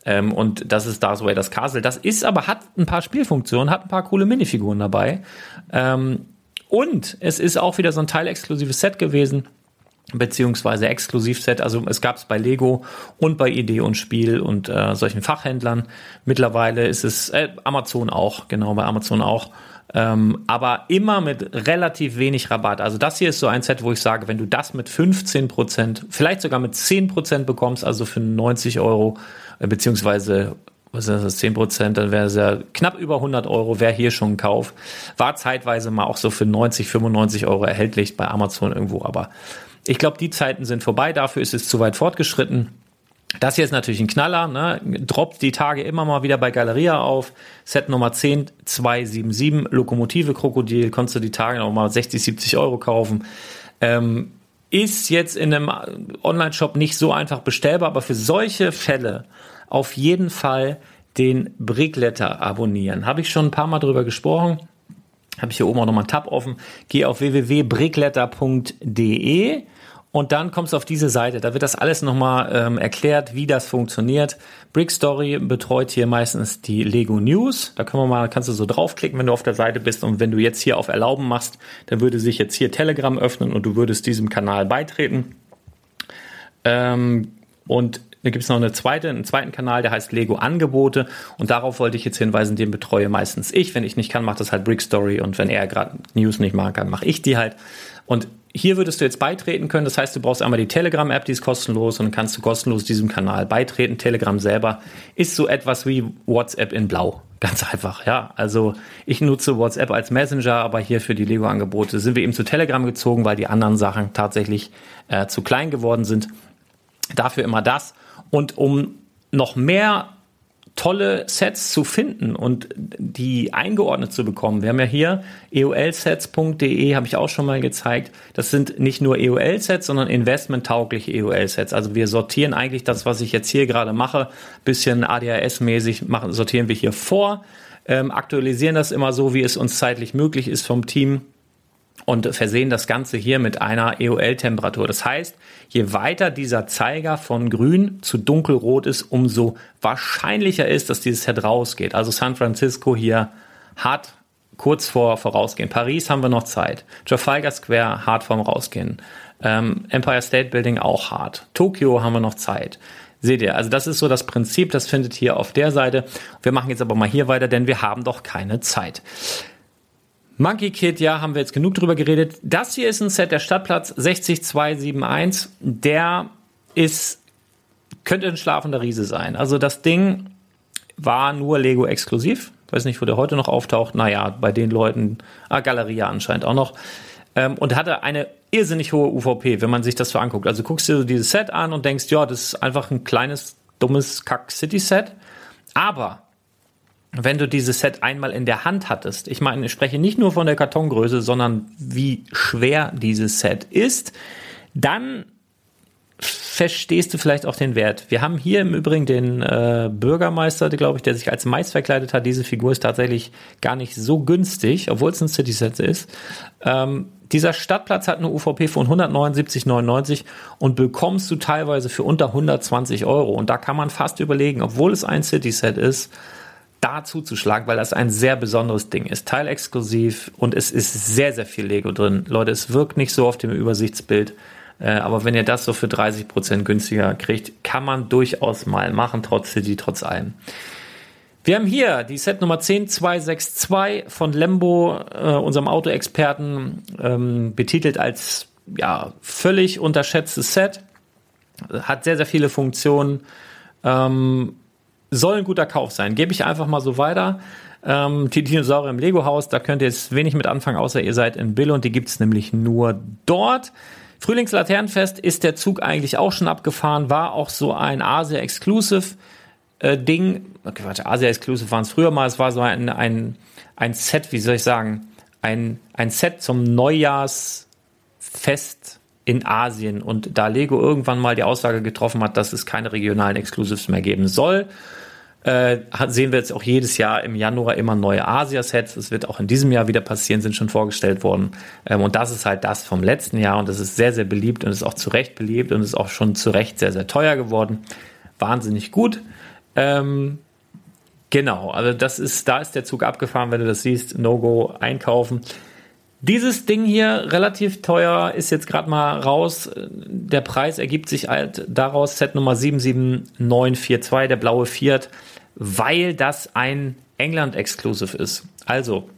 Ähm, und das ist Darth Vaders Castle. Das ist aber, hat ein paar Spielfunktionen, hat ein paar coole Minifiguren dabei. Ähm, und es ist auch wieder so ein teilexklusives Set gewesen beziehungsweise Exklusivset. Also es gab es bei Lego und bei Idee und Spiel und äh, solchen Fachhändlern. Mittlerweile ist es äh, Amazon auch, genau bei Amazon auch. Ähm, aber immer mit relativ wenig Rabatt. Also das hier ist so ein Set, wo ich sage, wenn du das mit 15 Prozent, vielleicht sogar mit 10 Prozent bekommst, also für 90 Euro, äh, beziehungsweise was ist das, 10 Prozent, dann wäre es ja knapp über 100 Euro, wäre hier schon ein Kauf. War zeitweise mal auch so für 90, 95 Euro erhältlich bei Amazon irgendwo, aber ich glaube, die Zeiten sind vorbei, dafür ist es zu weit fortgeschritten. Das hier ist natürlich ein Knaller, ne? droppt die Tage immer mal wieder bei Galeria auf. Set Nummer 10, 277, Lokomotive Krokodil, konntest du die Tage noch mal 60, 70 Euro kaufen. Ähm, ist jetzt in einem Online-Shop nicht so einfach bestellbar, aber für solche Fälle auf jeden Fall den Brickletter abonnieren. Habe ich schon ein paar Mal drüber gesprochen. Habe ich hier oben auch nochmal einen Tab offen. Geh auf www.brickletter.de und dann kommst du auf diese Seite. Da wird das alles nochmal ähm, erklärt, wie das funktioniert. Brickstory betreut hier meistens die Lego News. Da können wir mal, kannst du so draufklicken, wenn du auf der Seite bist. Und wenn du jetzt hier auf Erlauben machst, dann würde sich jetzt hier Telegram öffnen und du würdest diesem Kanal beitreten. Ähm, und gibt es noch eine zweite, einen zweiten Kanal, der heißt Lego Angebote. Und darauf wollte ich jetzt hinweisen, den betreue meistens ich. Wenn ich nicht kann, macht das halt Brickstory. Und wenn er gerade News nicht machen kann, mache ich die halt. Und hier würdest du jetzt beitreten können. Das heißt, du brauchst einmal die Telegram-App, die ist kostenlos und dann kannst du kostenlos diesem Kanal beitreten. Telegram selber ist so etwas wie WhatsApp in Blau. Ganz einfach, ja. Also ich nutze WhatsApp als Messenger, aber hier für die Lego-Angebote sind wir eben zu Telegram gezogen, weil die anderen Sachen tatsächlich äh, zu klein geworden sind. Dafür immer das. Und um noch mehr tolle Sets zu finden und die eingeordnet zu bekommen. Wir haben ja hier eolsets.de, habe ich auch schon mal gezeigt. Das sind nicht nur EOL-Sets, sondern investmenttaugliche EOL-Sets. Also wir sortieren eigentlich das, was ich jetzt hier gerade mache, bisschen ADHS-mäßig sortieren wir hier vor, ähm, aktualisieren das immer so, wie es uns zeitlich möglich ist vom Team und versehen das Ganze hier mit einer EOL-Temperatur. Das heißt, je weiter dieser Zeiger von grün zu dunkelrot ist, umso wahrscheinlicher ist, dass dieses Set rausgeht. Also San Francisco hier hat kurz vor vorausgehen. Paris haben wir noch Zeit. Trafalgar Square hart vorm Rausgehen. Ähm, Empire State Building auch hart. Tokio haben wir noch Zeit. Seht ihr, also das ist so das Prinzip, das findet hier auf der Seite. Wir machen jetzt aber mal hier weiter, denn wir haben doch keine Zeit. Monkey Kid, ja, haben wir jetzt genug drüber geredet. Das hier ist ein Set der Stadtplatz 60271. Der ist, könnte ein schlafender Riese sein. Also das Ding war nur Lego exklusiv. Weiß nicht, wo der heute noch auftaucht. Naja, bei den Leuten, ah, Galeria anscheinend auch noch. Ähm, und hatte eine irrsinnig hohe UVP, wenn man sich das so anguckt. Also guckst du dir dieses Set an und denkst, ja, das ist einfach ein kleines, dummes Kack-City-Set. Aber wenn du dieses Set einmal in der Hand hattest, ich meine, ich spreche nicht nur von der Kartongröße, sondern wie schwer dieses Set ist, dann verstehst du vielleicht auch den Wert. Wir haben hier im Übrigen den äh, Bürgermeister, glaube ich, der sich als Mais verkleidet hat. Diese Figur ist tatsächlich gar nicht so günstig, obwohl es ein City-Set ist. Ähm, dieser Stadtplatz hat eine UVP von 179,99 und bekommst du teilweise für unter 120 Euro. Und da kann man fast überlegen, obwohl es ein City-Set ist, da zuzuschlagen, weil das ein sehr besonderes Ding ist. Teilexklusiv und es ist sehr, sehr viel Lego drin. Leute, es wirkt nicht so auf dem Übersichtsbild äh, aber wenn ihr das so für 30 Prozent günstiger kriegt, kann man durchaus mal machen, trotz City, trotz allem. Wir haben hier die Set Nummer 10262 von Lembo, äh, unserem Autoexperten, ähm, betitelt als ja, völlig unterschätztes Set. Hat sehr, sehr viele Funktionen. Ähm, soll ein guter Kauf sein. Gebe ich einfach mal so weiter. Ähm, die Dinosaurier im Lego-Haus, da könnt ihr jetzt wenig mit anfangen, außer ihr seid in Bill und die gibt es nämlich nur dort. Frühlingslaternenfest ist der Zug eigentlich auch schon abgefahren, war auch so ein Asia Exclusive äh, Ding. Okay, warte, Asia Exclusive waren es früher mal, es war so ein, ein, ein Set, wie soll ich sagen, ein, ein Set zum Neujahrsfest in Asien und da Lego irgendwann mal die Aussage getroffen hat, dass es keine regionalen Exclusives mehr geben soll, äh, sehen wir jetzt auch jedes Jahr im Januar immer neue Asia-Sets. Das wird auch in diesem Jahr wieder passieren, sind schon vorgestellt worden. Ähm, und das ist halt das vom letzten Jahr und das ist sehr, sehr beliebt und ist auch zu Recht beliebt und ist auch schon zu Recht sehr, sehr teuer geworden. Wahnsinnig gut. Ähm, genau, also das ist, da ist der Zug abgefahren, wenn du das siehst. No-Go einkaufen. Dieses Ding hier, relativ teuer, ist jetzt gerade mal raus. Der Preis ergibt sich halt daraus, Set Nummer 77942, der blaue Fiat, weil das ein England-Exclusive ist. Also,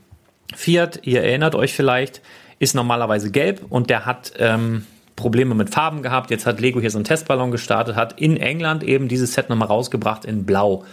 Fiat, ihr erinnert euch vielleicht, ist normalerweise gelb und der hat ähm, Probleme mit Farben gehabt. Jetzt hat Lego hier so einen Testballon gestartet, hat in England eben dieses Set nochmal rausgebracht in Blau.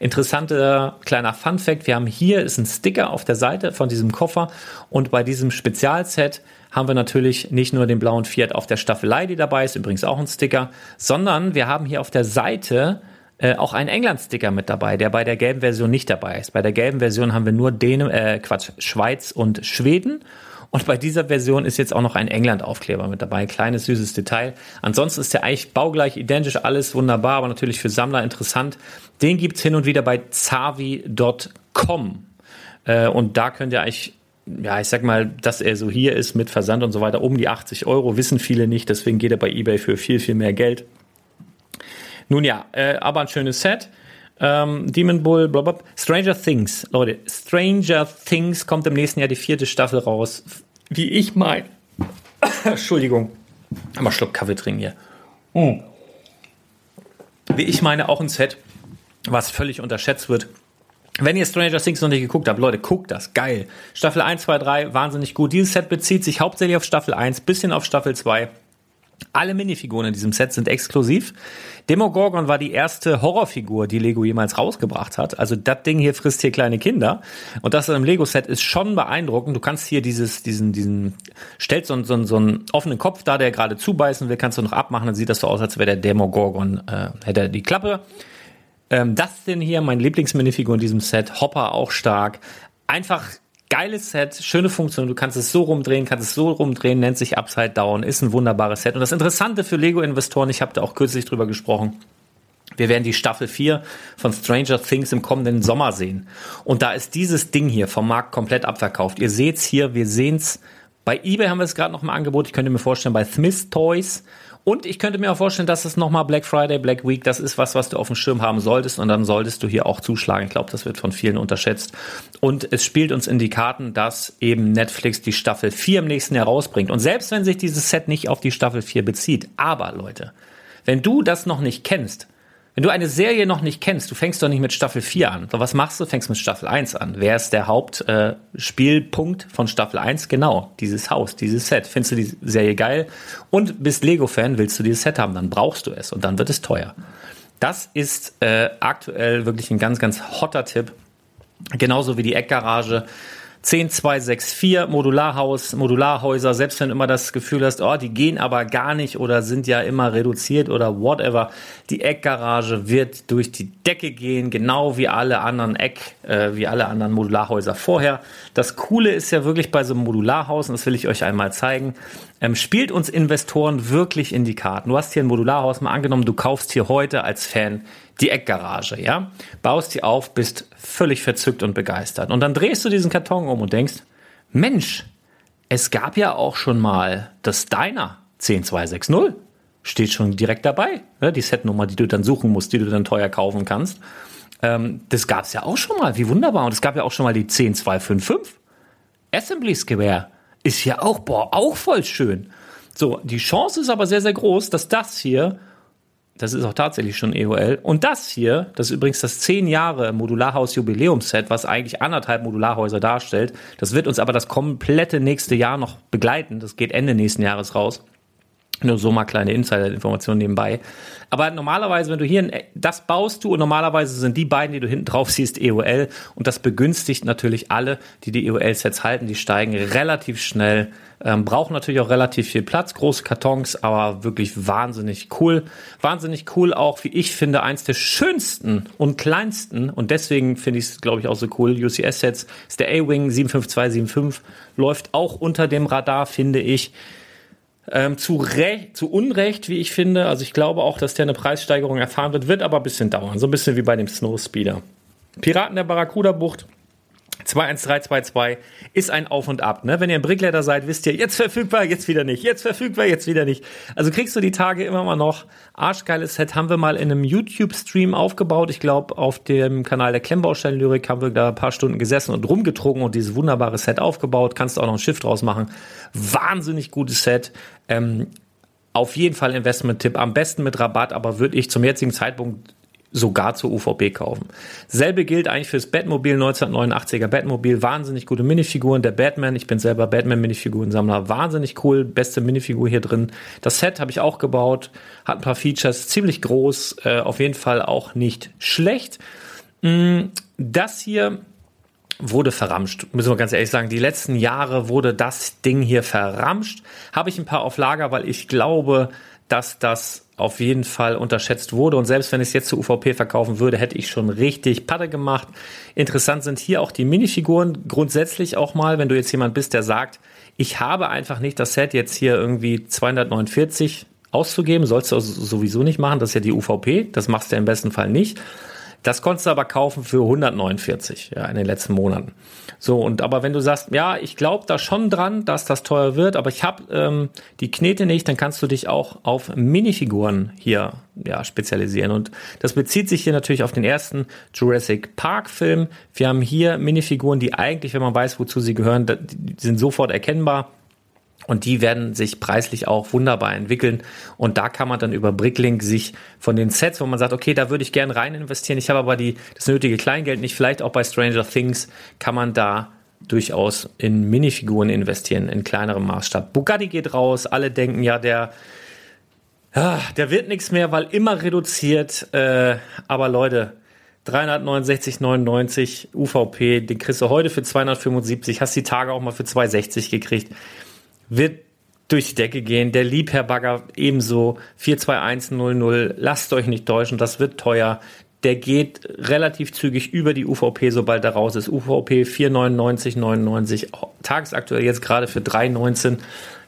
Interessanter kleiner Fun Fact, wir haben hier ist ein Sticker auf der Seite von diesem Koffer und bei diesem Spezialset haben wir natürlich nicht nur den blauen Fiat auf der Staffelei, die dabei ist, übrigens auch ein Sticker, sondern wir haben hier auf der Seite äh, auch einen England-Sticker mit dabei, der bei der gelben Version nicht dabei ist. Bei der gelben Version haben wir nur Dänen, äh, Quatsch, Schweiz und Schweden und bei dieser Version ist jetzt auch noch ein England-Aufkleber mit dabei. Kleines, süßes Detail. Ansonsten ist der eigentlich baugleich, identisch, alles wunderbar, aber natürlich für Sammler interessant. Den gibt's hin und wieder bei zavi.com. Äh, und da könnt ihr eigentlich ja, ich sag mal, dass er so hier ist mit Versand und so weiter, um die 80 Euro, wissen viele nicht, deswegen geht er bei eBay für viel, viel mehr Geld. Nun ja, äh, aber ein schönes Set. Ähm, Demon Bull, blablabla. Stranger Things, Leute, Stranger Things kommt im nächsten Jahr die vierte Staffel raus. Wie ich meine. (coughs) Entschuldigung. Mal Schluck Kaffee trinken hier. Mm. Wie ich meine, auch ein Set, was völlig unterschätzt wird. Wenn ihr Stranger Things noch nicht geguckt habt, Leute, guckt das. Geil. Staffel 1, 2, 3, wahnsinnig gut. Dieses Set bezieht sich hauptsächlich auf Staffel 1, bisschen auf Staffel 2. Alle Minifiguren in diesem Set sind exklusiv. Demogorgon war die erste Horrorfigur, die Lego jemals rausgebracht hat. Also das Ding hier frisst hier kleine Kinder. Und das in einem Lego-Set ist schon beeindruckend. Du kannst hier dieses, diesen, diesen, stellst so, so, so einen offenen Kopf da, der gerade zubeißen will, kannst du noch abmachen. Dann sieht das so aus, als wäre der Demogorgon, äh, hätte er die Klappe. Ähm, das denn hier, mein Lieblingsminifigur in diesem Set. Hopper auch stark. Einfach geiles Set, schöne Funktion. Du kannst es so rumdrehen, kannst es so rumdrehen, nennt sich Upside Down, ist ein wunderbares Set. Und das Interessante für Lego-Investoren, ich habe da auch kürzlich drüber gesprochen, wir werden die Staffel 4 von Stranger Things im kommenden Sommer sehen. Und da ist dieses Ding hier vom Markt komplett abverkauft. Ihr seht's hier, wir sehen's. Bei eBay haben wir es gerade noch im Angebot. Ich könnte mir vorstellen, bei Smith Toys und ich könnte mir auch vorstellen, dass es nochmal Black Friday, Black Week, das ist was, was du auf dem Schirm haben solltest und dann solltest du hier auch zuschlagen. Ich glaube, das wird von vielen unterschätzt. Und es spielt uns in die Karten, dass eben Netflix die Staffel 4 im nächsten Jahr rausbringt. Und selbst wenn sich dieses Set nicht auf die Staffel 4 bezieht, aber Leute, wenn du das noch nicht kennst, wenn du eine Serie noch nicht kennst, du fängst doch nicht mit Staffel 4 an. So, was machst du? Fängst mit Staffel 1 an. Wer ist der Hauptspielpunkt äh, von Staffel 1? Genau, dieses Haus, dieses Set. Findest du die Serie geil und bist Lego-Fan, willst du dieses Set haben, dann brauchst du es und dann wird es teuer. Das ist äh, aktuell wirklich ein ganz, ganz hotter Tipp. Genauso wie die Eckgarage. 10264 Modularhaus, Modularhäuser, selbst wenn du immer das Gefühl hast, oh, die gehen aber gar nicht oder sind ja immer reduziert oder whatever. Die Eckgarage wird durch die Decke gehen, genau wie alle anderen Eck, äh, wie alle anderen Modularhäuser vorher. Das Coole ist ja wirklich bei so einem Modularhaus, und das will ich euch einmal zeigen, ähm, spielt uns Investoren wirklich in die Karten. Du hast hier ein Modularhaus mal angenommen, du kaufst hier heute als Fan die Eckgarage, ja, baust die auf, bist völlig verzückt und begeistert. Und dann drehst du diesen Karton um und denkst, Mensch, es gab ja auch schon mal das Deiner 10260. Steht schon direkt dabei. Ne? Die Setnummer, die du dann suchen musst, die du dann teuer kaufen kannst. Ähm, das gab es ja auch schon mal. Wie wunderbar. Und es gab ja auch schon mal die 10255. Assembly Square ist ja auch, boah, auch voll schön. So, die Chance ist aber sehr, sehr groß, dass das hier das ist auch tatsächlich schon EOL. Und das hier, das ist übrigens das 10 Jahre Modularhaus Jubiläumsset, was eigentlich anderthalb Modularhäuser darstellt. Das wird uns aber das komplette nächste Jahr noch begleiten. Das geht Ende nächsten Jahres raus. Nur so mal kleine Insider-Informationen nebenbei. Aber normalerweise, wenn du hier das baust du und normalerweise sind die beiden, die du hinten drauf siehst, EOL und das begünstigt natürlich alle, die die EOL-Sets halten. Die steigen relativ schnell ähm, brauchen natürlich auch relativ viel Platz, große Kartons, aber wirklich wahnsinnig cool. Wahnsinnig cool auch, wie ich finde, eins der schönsten und kleinsten und deswegen finde ich es, glaube ich, auch so cool. UCS-Sets ist der A-Wing 75275, läuft auch unter dem Radar, finde ich. Ähm, zu, Recht, zu Unrecht, wie ich finde. Also ich glaube auch, dass der eine Preissteigerung erfahren wird, wird aber ein bisschen dauern. So ein bisschen wie bei dem Snowspeeder. Piraten der Barracuda-Bucht 21322 ist ein Auf und Ab. Ne? Wenn ihr ein Brickletter seid, wisst ihr, jetzt verfügbar, jetzt wieder nicht, jetzt verfügbar, jetzt wieder nicht. Also kriegst du die Tage immer mal noch. Arschgeiles Set haben wir mal in einem YouTube-Stream aufgebaut. Ich glaube, auf dem Kanal der Klemmbaustellenlyrik haben wir da ein paar Stunden gesessen und rumgetrunken und dieses wunderbare Set aufgebaut. Kannst du auch noch ein Schiff draus machen. Wahnsinnig gutes Set. Ähm, auf jeden Fall Investment-Tipp. Am besten mit Rabatt, aber würde ich zum jetzigen Zeitpunkt sogar zur UVP kaufen. Selbe gilt eigentlich fürs Batmobil 1989er Batmobil. Wahnsinnig gute Minifiguren. Der Batman, ich bin selber Batman-Minifigurensammler. Wahnsinnig cool. Beste Minifigur hier drin. Das Set habe ich auch gebaut. Hat ein paar Features. Ziemlich groß. Äh, auf jeden Fall auch nicht schlecht. Mm, das hier wurde verramscht. Müssen wir ganz ehrlich sagen, die letzten Jahre wurde das Ding hier verramscht. Habe ich ein paar auf Lager, weil ich glaube, dass das auf jeden Fall unterschätzt wurde. Und selbst wenn ich es jetzt zur UVP verkaufen würde, hätte ich schon richtig Patte gemacht. Interessant sind hier auch die Minifiguren. Grundsätzlich auch mal, wenn du jetzt jemand bist, der sagt, ich habe einfach nicht das Set jetzt hier irgendwie 249 auszugeben, sollst du sowieso nicht machen. Das ist ja die UVP. Das machst du im besten Fall nicht. Das konntest du aber kaufen für 149 ja, in den letzten Monaten. So, und aber wenn du sagst, ja, ich glaube da schon dran, dass das teuer wird, aber ich habe ähm, die Knete nicht, dann kannst du dich auch auf Minifiguren hier ja, spezialisieren. Und das bezieht sich hier natürlich auf den ersten Jurassic Park Film. Wir haben hier Minifiguren, die eigentlich, wenn man weiß, wozu sie gehören, die sind sofort erkennbar. Und die werden sich preislich auch wunderbar entwickeln. Und da kann man dann über Bricklink sich von den Sets, wo man sagt, okay, da würde ich gerne rein investieren, ich habe aber die, das nötige Kleingeld nicht, vielleicht auch bei Stranger Things, kann man da durchaus in Minifiguren investieren, in kleinerem Maßstab. Bugatti geht raus, alle denken, ja, der, ja, der wird nichts mehr, weil immer reduziert. Äh, aber Leute, 369,99 UVP, den kriegst du heute für 275, hast die Tage auch mal für 260 gekriegt wird durch die Decke gehen. Der Liebherr-Bagger ebenso 42100. Lasst euch nicht täuschen, das wird teuer. Der geht relativ zügig über die UVP, sobald er raus ist. UVP 499,99. Tagesaktuell jetzt gerade für 3,19.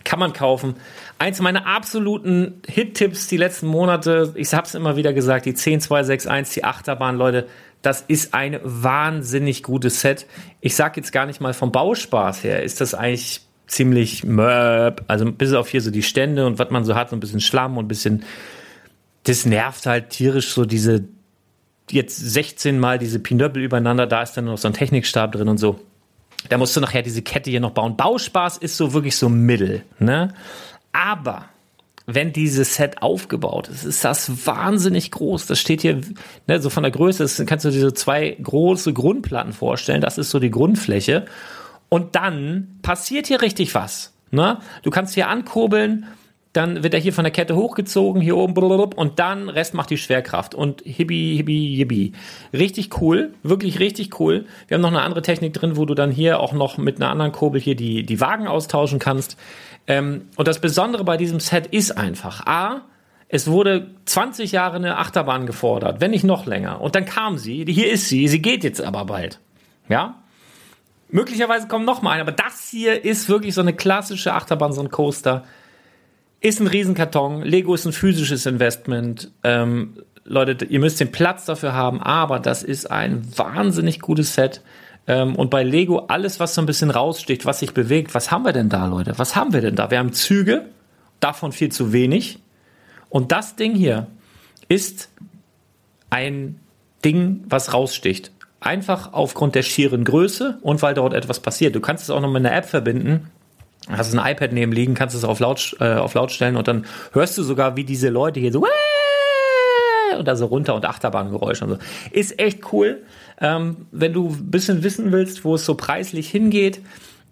Kann man kaufen. Eins meiner absoluten Hit-Tipps die letzten Monate, ich habe es immer wieder gesagt, die 10261, die Achterbahn, Leute, das ist ein wahnsinnig gutes Set. Ich sage jetzt gar nicht mal vom Bauspaß her, ist das eigentlich ziemlich möb, also bis auf hier so die Stände und was man so hat, so ein bisschen Schlamm und ein bisschen, das nervt halt tierisch so diese, jetzt 16 mal diese Pinöppel übereinander, da ist dann noch so ein Technikstab drin und so. Da musst du nachher diese Kette hier noch bauen. Bauspaß ist so wirklich so mittel, ne? Aber wenn dieses Set aufgebaut ist, ist das wahnsinnig groß. Das steht hier, ne, so von der Größe, das kannst du dir so zwei große Grundplatten vorstellen. Das ist so die Grundfläche. Und dann passiert hier richtig was. Ne? Du kannst hier ankurbeln, dann wird er hier von der Kette hochgezogen, hier oben, und dann Rest macht die Schwerkraft. Und hibbi, hibbi, hibbi. Richtig cool, wirklich richtig cool. Wir haben noch eine andere Technik drin, wo du dann hier auch noch mit einer anderen Kurbel hier die, die Wagen austauschen kannst. Ähm, und das Besondere bei diesem Set ist einfach, A, es wurde 20 Jahre eine Achterbahn gefordert, wenn nicht noch länger. Und dann kam sie, hier ist sie, sie geht jetzt aber bald. Ja? Möglicherweise kommt noch mal eine, aber das hier ist wirklich so eine klassische Achterbahn, so ein Coaster. Ist ein Riesenkarton. Lego ist ein physisches Investment. Ähm, Leute, ihr müsst den Platz dafür haben, aber das ist ein wahnsinnig gutes Set. Ähm, und bei Lego alles, was so ein bisschen raussticht, was sich bewegt, was haben wir denn da, Leute? Was haben wir denn da? Wir haben Züge, davon viel zu wenig. Und das Ding hier ist ein Ding, was raussticht. Einfach aufgrund der schieren Größe und weil dort etwas passiert. Du kannst es auch noch mit einer App verbinden. Hast ein iPad neben liegen, kannst es auf laut, äh, auf laut stellen und dann hörst du sogar, wie diese Leute hier so und da so runter und Achterbahngeräusche und so. Ist echt cool. Ähm, wenn du ein bisschen wissen willst, wo es so preislich hingeht,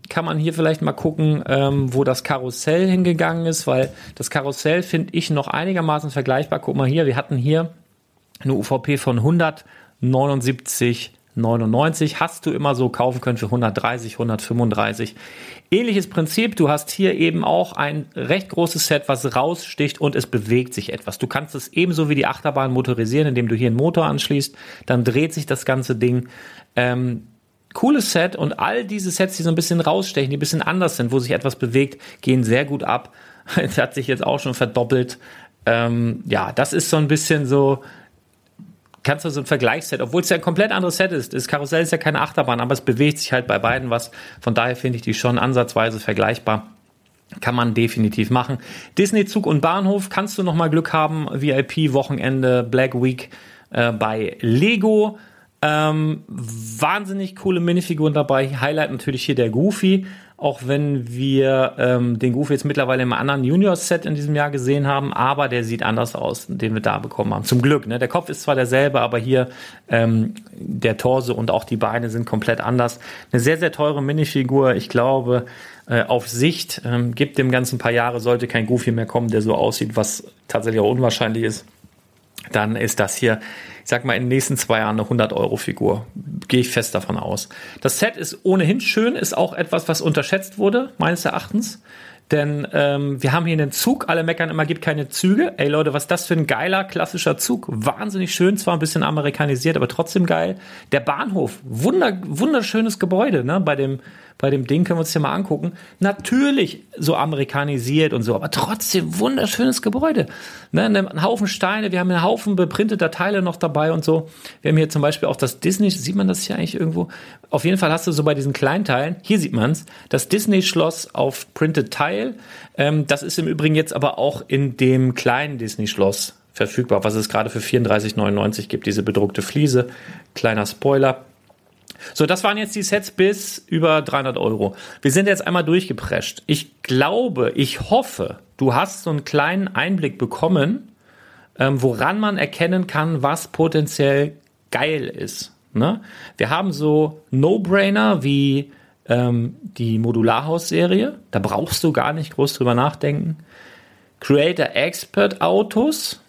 kann man hier vielleicht mal gucken, ähm, wo das Karussell hingegangen ist, weil das Karussell finde ich noch einigermaßen vergleichbar. Guck mal hier, wir hatten hier eine UVP von 179 99 hast du immer so kaufen können für 130, 135. Ähnliches Prinzip, du hast hier eben auch ein recht großes Set, was raussticht und es bewegt sich etwas. Du kannst es ebenso wie die Achterbahn motorisieren, indem du hier einen Motor anschließt, dann dreht sich das ganze Ding. Ähm, cooles Set und all diese Sets, die so ein bisschen rausstechen, die ein bisschen anders sind, wo sich etwas bewegt, gehen sehr gut ab. (laughs) Es hat sich jetzt auch schon verdoppelt. Ähm, ja, das ist so ein bisschen so, kannst du so ein Vergleichsset, obwohl es ja ein komplett anderes Set ist. Das Karussell ist ja keine Achterbahn, aber es bewegt sich halt bei beiden was. Von daher finde ich die schon ansatzweise vergleichbar. Kann man definitiv machen. Disney Zug und Bahnhof kannst du noch mal Glück haben. VIP Wochenende Black Week äh, bei Lego. Ähm, wahnsinnig coole Minifiguren dabei. Highlight natürlich hier der Goofy auch wenn wir ähm, den Goofy jetzt mittlerweile im anderen Junior-Set in diesem Jahr gesehen haben, aber der sieht anders aus, den wir da bekommen haben. Zum Glück, ne? Der Kopf ist zwar derselbe, aber hier ähm, der Torso und auch die Beine sind komplett anders. Eine sehr, sehr teure Minifigur. Ich glaube, äh, auf Sicht ähm, gibt dem ganzen paar Jahre, sollte kein Goofy mehr kommen, der so aussieht, was tatsächlich auch unwahrscheinlich ist. Dann ist das hier ich sag mal, in den nächsten zwei Jahren eine 100-Euro-Figur. Gehe ich fest davon aus. Das Set ist ohnehin schön, ist auch etwas, was unterschätzt wurde, meines Erachtens. Denn ähm, wir haben hier einen Zug, alle meckern immer, gibt keine Züge. Ey Leute, was ist das für ein geiler, klassischer Zug. Wahnsinnig schön, zwar ein bisschen amerikanisiert, aber trotzdem geil. Der Bahnhof, wunder, wunderschönes Gebäude, ne? Bei dem, bei dem Ding können wir uns hier mal angucken. Natürlich so amerikanisiert und so, aber trotzdem wunderschönes Gebäude. Ne, ne, ein Haufen Steine, wir haben einen Haufen beprinteter Teile noch dabei und so. Wir haben hier zum Beispiel auch das Disney, sieht man das hier eigentlich irgendwo? Auf jeden Fall hast du so bei diesen kleinen Teilen, hier sieht man es, das Disney-Schloss auf Printed Teil. Ähm, das ist im Übrigen jetzt aber auch in dem kleinen Disney-Schloss verfügbar, was es gerade für 34,99 gibt, diese bedruckte Fliese. Kleiner Spoiler. So, das waren jetzt die Sets bis über 300 Euro. Wir sind jetzt einmal durchgeprescht. Ich glaube, ich hoffe, du hast so einen kleinen Einblick bekommen, ähm, woran man erkennen kann, was potenziell geil ist. Ne? Wir haben so No-Brainer wie ähm, die Modularhaus-Serie. Da brauchst du gar nicht groß drüber nachdenken. Creator Expert Autos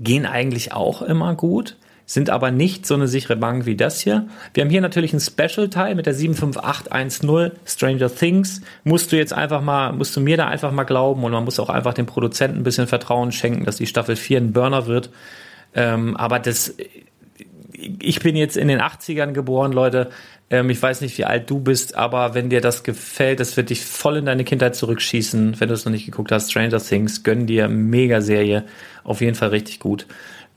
gehen eigentlich auch immer gut sind aber nicht so eine sichere Bank wie das hier. Wir haben hier natürlich ein Special-Teil mit der 75810 Stranger Things. Musst du jetzt einfach mal, musst du mir da einfach mal glauben und man muss auch einfach dem Produzenten ein bisschen Vertrauen schenken, dass die Staffel 4 ein Burner wird. Ähm, aber das, ich bin jetzt in den 80ern geboren, Leute. Ähm, ich weiß nicht, wie alt du bist, aber wenn dir das gefällt, das wird dich voll in deine Kindheit zurückschießen. Wenn du es noch nicht geguckt hast, Stranger Things, gönn dir, mega Serie. Auf jeden Fall richtig gut.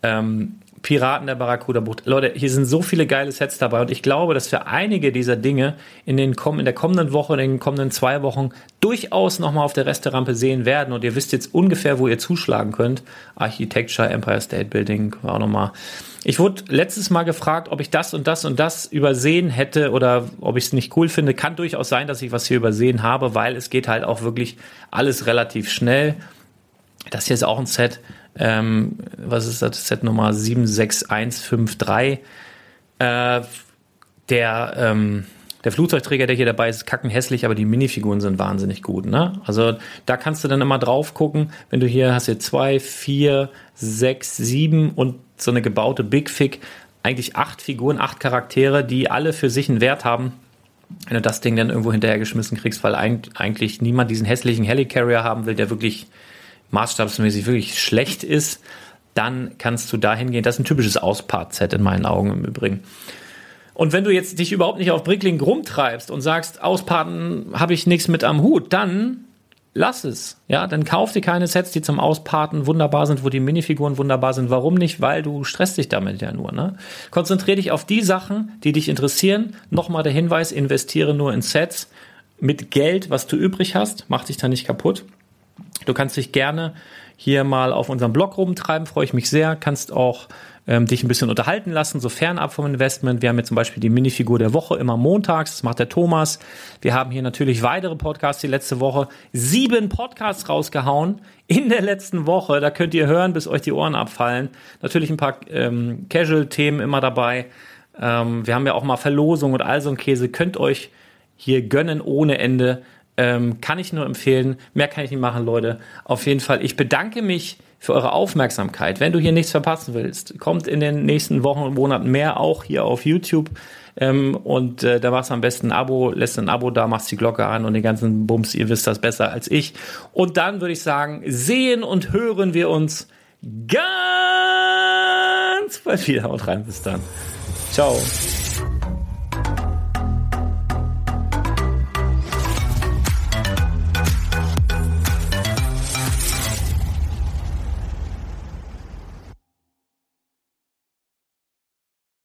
Ähm, Piraten der Barracuda-Bucht. Leute, hier sind so viele geile Sets dabei und ich glaube, dass wir einige dieser Dinge in, den, in der kommenden Woche, in den kommenden zwei Wochen durchaus nochmal auf der Resterampe sehen werden und ihr wisst jetzt ungefähr, wo ihr zuschlagen könnt. Architecture, Empire State Building, auch nochmal. Ich wurde letztes Mal gefragt, ob ich das und das und das übersehen hätte oder ob ich es nicht cool finde. Kann durchaus sein, dass ich was hier übersehen habe, weil es geht halt auch wirklich alles relativ schnell. Das hier ist auch ein Set, ähm, was ist das, Set Nummer 76153, äh, der, ähm, Der Flugzeugträger, der hier dabei ist, ist kackenhässlich, aber die Minifiguren sind wahnsinnig gut. Ne? Also da kannst du dann immer drauf gucken, wenn du hier hast hier zwei, vier, sechs, sieben und so eine gebaute Big Fig, eigentlich acht Figuren, acht Charaktere, die alle für sich einen Wert haben. Wenn du das Ding dann irgendwo hinterhergeschmissen kriegst, weil eigentlich niemand diesen hässlichen Helicarrier haben will, der wirklich maßstabsmäßig wirklich schlecht ist, dann kannst du da hingehen. Das ist ein typisches Auspart-Set in meinen Augen im Übrigen. Und wenn du jetzt dich überhaupt nicht auf Brickling rumtreibst und sagst, Ausparten habe ich nichts mit am Hut, dann lass es. Ja, dann kauf dir keine Sets, die zum Ausparten wunderbar sind, wo die Minifiguren wunderbar sind. Warum nicht? Weil du stresst dich damit ja nur. Ne? Konzentrier dich auf die Sachen, die dich interessieren. Nochmal der Hinweis, investiere nur in Sets mit Geld, was du übrig hast. Mach dich da nicht kaputt. Du kannst dich gerne hier mal auf unserem Blog rumtreiben, freue ich mich sehr. Kannst auch ähm, dich ein bisschen unterhalten lassen, so fernab vom Investment. Wir haben jetzt zum Beispiel die Minifigur der Woche immer montags, das macht der Thomas. Wir haben hier natürlich weitere Podcasts die letzte Woche. Sieben Podcasts rausgehauen in der letzten Woche. Da könnt ihr hören, bis euch die Ohren abfallen. Natürlich ein paar ähm, Casual-Themen immer dabei. Ähm, wir haben ja auch mal Verlosung und all so ein Käse. Könnt euch hier gönnen ohne Ende. Ähm, kann ich nur empfehlen. Mehr kann ich nicht machen, Leute. Auf jeden Fall, ich bedanke mich für eure Aufmerksamkeit. Wenn du hier nichts verpassen willst, kommt in den nächsten Wochen und Monaten mehr auch hier auf YouTube. Ähm, und äh, da machst du am besten ein Abo, lässt ein Abo da, machst die Glocke an und den ganzen Bums, ihr wisst das besser als ich. Und dann würde ich sagen, sehen und hören wir uns ganz bald wieder. Und rein, bis dann. Ciao.